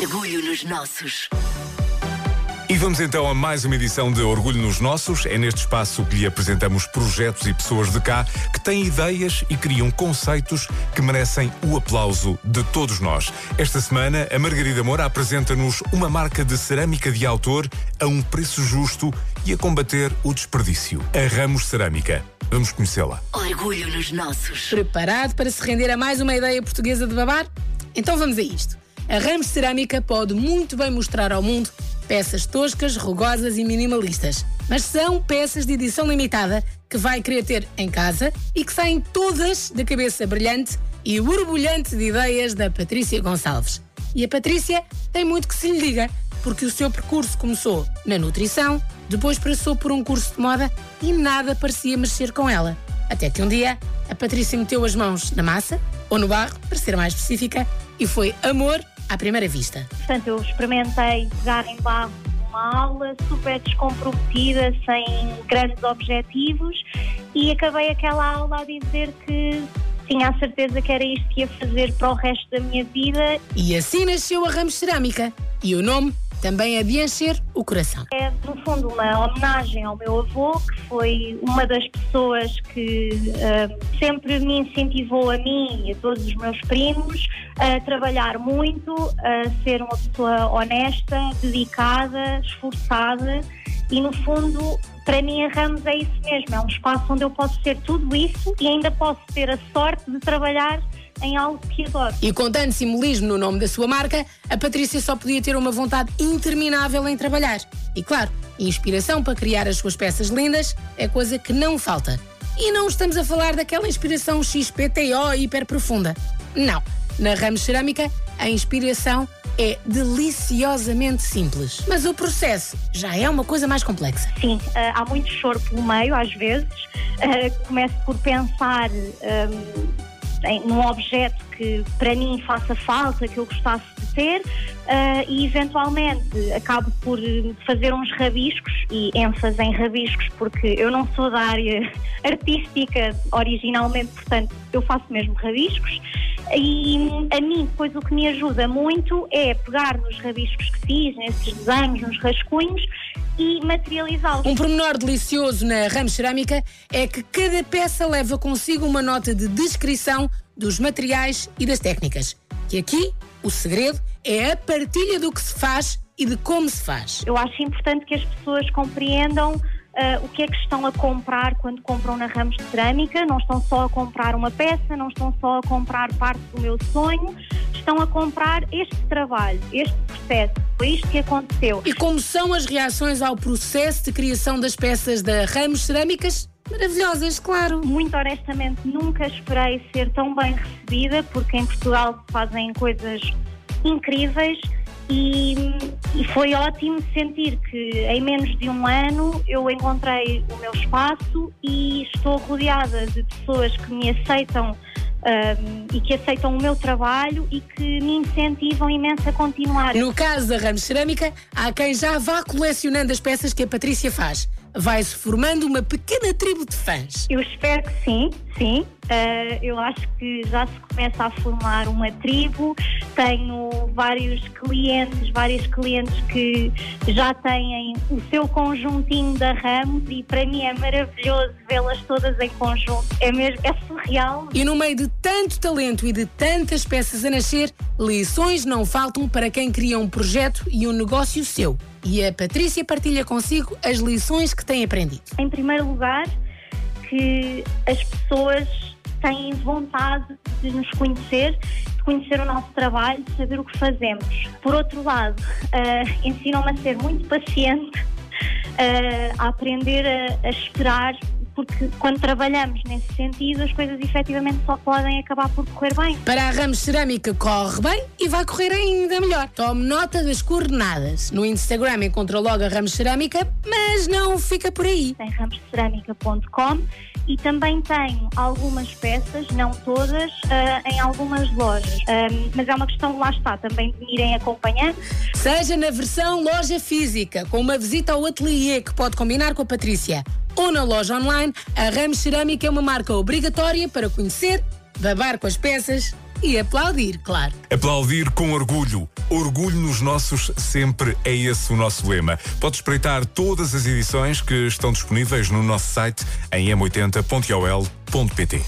Orgulho nos nossos. E vamos então a mais uma edição de Orgulho nos Nossos. É neste espaço que lhe apresentamos projetos e pessoas de cá que têm ideias e criam conceitos que merecem o aplauso de todos nós. Esta semana, a Margarida Moura apresenta-nos uma marca de cerâmica de autor a um preço justo e a combater o desperdício. A Ramos Cerâmica. Vamos conhecê-la. Orgulho nos nossos. Preparado para se render a mais uma ideia portuguesa de babar? Então vamos a isto. A Ramos Cerâmica pode muito bem mostrar ao mundo peças toscas, rugosas e minimalistas. Mas são peças de edição limitada que vai querer ter em casa e que saem todas da cabeça brilhante e borbulhante de ideias da Patrícia Gonçalves. E a Patrícia tem muito que se lhe diga, porque o seu percurso começou na nutrição, depois passou por um curso de moda e nada parecia mexer com ela. Até que um dia a Patrícia meteu as mãos na massa, ou no barro, para ser mais específica, e foi amor à primeira vista. Portanto, eu experimentei pegar em barro uma aula super descomprometida, sem grandes objetivos, e acabei aquela aula a dizer que tinha a certeza que era isto que ia fazer para o resto da minha vida. E assim nasceu a Ramos Cerâmica. E o nome também é de encher o coração. É, no fundo, uma homenagem ao meu avô, que foi uma das pessoas que uh, sempre me incentivou a mim e a todos os meus primos a trabalhar muito, a ser uma pessoa honesta, dedicada, esforçada e, no fundo, para mim a Ramos é isso mesmo, é um espaço onde eu posso ser tudo isso e ainda posso ter a sorte de trabalhar em algo que adoro. E com tanto simbolismo no nome da sua marca, a Patrícia só podia ter uma vontade interminável em trabalhar. E claro, inspiração para criar as suas peças lindas é coisa que não falta. E não estamos a falar daquela inspiração XPTO hiper profunda. Não. Na Ramos Cerâmica, a inspiração é deliciosamente simples. Mas o processo já é uma coisa mais complexa. Sim, uh, há muito choro pelo meio, às vezes. Uh, começo por pensar. Um, em, num objeto que para mim faça falta, que eu gostasse de ter, uh, e eventualmente acabo por fazer uns rabiscos, e ênfase em rabiscos, porque eu não sou da área artística originalmente, portanto eu faço mesmo rabiscos. E a mim, depois, o que me ajuda muito é pegar nos rabiscos que fiz, nesses desenhos, nos rascunhos, e materializá-los. Um pormenor delicioso na Ramos Cerâmica é que cada peça leva consigo uma nota de descrição dos materiais e das técnicas. Que aqui o segredo é a partilha do que se faz e de como se faz. Eu acho importante que as pessoas compreendam Uh, o que é que estão a comprar quando compram na Ramos de Cerâmica. Não estão só a comprar uma peça, não estão só a comprar parte do meu sonho, estão a comprar este trabalho, este processo. Foi isto que aconteceu. E como são as reações ao processo de criação das peças da Ramos Cerâmicas? Maravilhosas, claro. Muito honestamente, nunca esperei ser tão bem recebida, porque em Portugal fazem coisas incríveis e, e, foi ótimo sentir que em menos de um ano eu encontrei o meu espaço e estou rodeada de pessoas que me aceitam um, e que aceitam o meu trabalho e que me incentivam imenso a continuar. No caso da Ramos Cerâmica, há quem já vá colecionando as peças que a Patrícia faz. Vai-se formando uma pequena tribo de fãs. Eu espero que sim, sim. Uh, eu acho que já se começa a formar uma tribo. Tenho vários clientes, vários clientes que já têm o seu conjuntinho da Ramos e para mim é maravilhoso vê-las todas em conjunto. É mesmo, é surreal. E no meio de tanto talento e de tantas peças a nascer, lições não faltam para quem cria um projeto e um negócio seu. E a Patrícia partilha consigo as lições que tem aprendido. Em primeiro lugar, que as pessoas têm vontade de nos conhecer, de conhecer o nosso trabalho, de saber o que fazemos. Por outro lado, uh, ensinam-me a ser muito paciente, uh, a aprender a, a esperar porque quando trabalhamos nesse sentido, as coisas efetivamente só podem acabar por correr bem. Para a Ramos Cerâmica corre bem e vai correr ainda melhor. Tome nota das coordenadas. No Instagram encontra logo a Ramos Cerâmica, mas não fica por aí. Tem ramoscerâmica.com e também tenho algumas peças, não todas, uh, em algumas lojas. Um, mas é uma questão, lá está, também de me irem acompanhando. Seja na versão loja física, com uma visita ao ateliê que pode combinar com a Patrícia, ou na loja online, a Ramos Cerâmica é uma marca obrigatória para conhecer, babar com as peças e aplaudir, claro. Aplaudir com orgulho. Orgulho nos nossos, sempre é esse o nosso lema. Pode espreitar todas as edições que estão disponíveis no nosso site em m80.ol.pt.